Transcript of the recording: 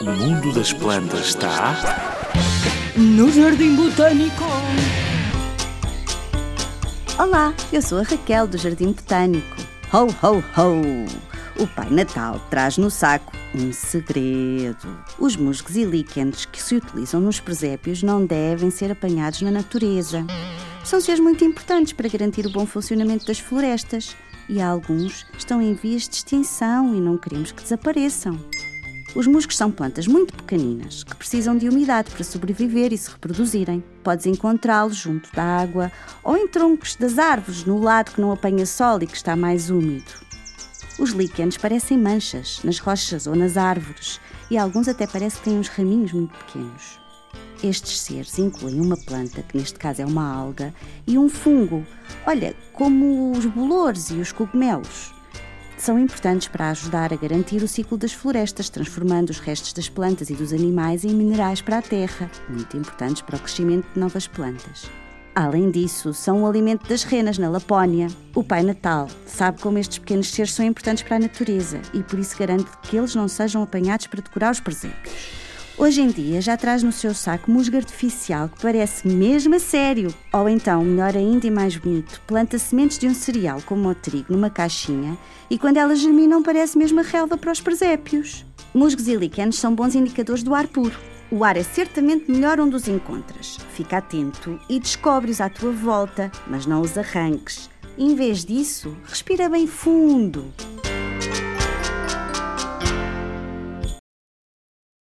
O mundo das plantas está No Jardim Botânico. Olá, eu sou a Raquel do Jardim Botânico. Ho, ho, ho! O Pai Natal traz no saco um segredo. Os musgos e líquenes que se utilizam nos presépios não devem ser apanhados na natureza. São seres muito importantes para garantir o bom funcionamento das florestas e alguns estão em vias de extinção e não queremos que desapareçam. Os musgos são plantas muito pequeninas que precisam de umidade para sobreviver e se reproduzirem. Podes encontrá-los junto da água ou em troncos das árvores, no lado que não apanha sol e que está mais úmido. Os líquenes parecem manchas nas rochas ou nas árvores e alguns até parece que têm uns raminhos muito pequenos. Estes seres incluem uma planta, que neste caso é uma alga, e um fungo, olha, como os bolores e os cogumelos são importantes para ajudar a garantir o ciclo das florestas, transformando os restos das plantas e dos animais em minerais para a terra, muito importantes para o crescimento de novas plantas. Além disso, são o alimento das renas na Lapónia. O Pai Natal sabe como estes pequenos seres são importantes para a natureza e por isso garante que eles não sejam apanhados para decorar os presépios. Hoje em dia já traz no seu saco musgo artificial que parece mesmo a sério. Ou então, melhor ainda e mais bonito, planta sementes de um cereal como o trigo numa caixinha e quando elas germinam parece mesmo a relva para os presépios. Musgos e líquenes são bons indicadores do ar puro. O ar é certamente melhor onde os encontras. Fica atento e descobre-os à tua volta, mas não os arranques. Em vez disso, respira bem fundo.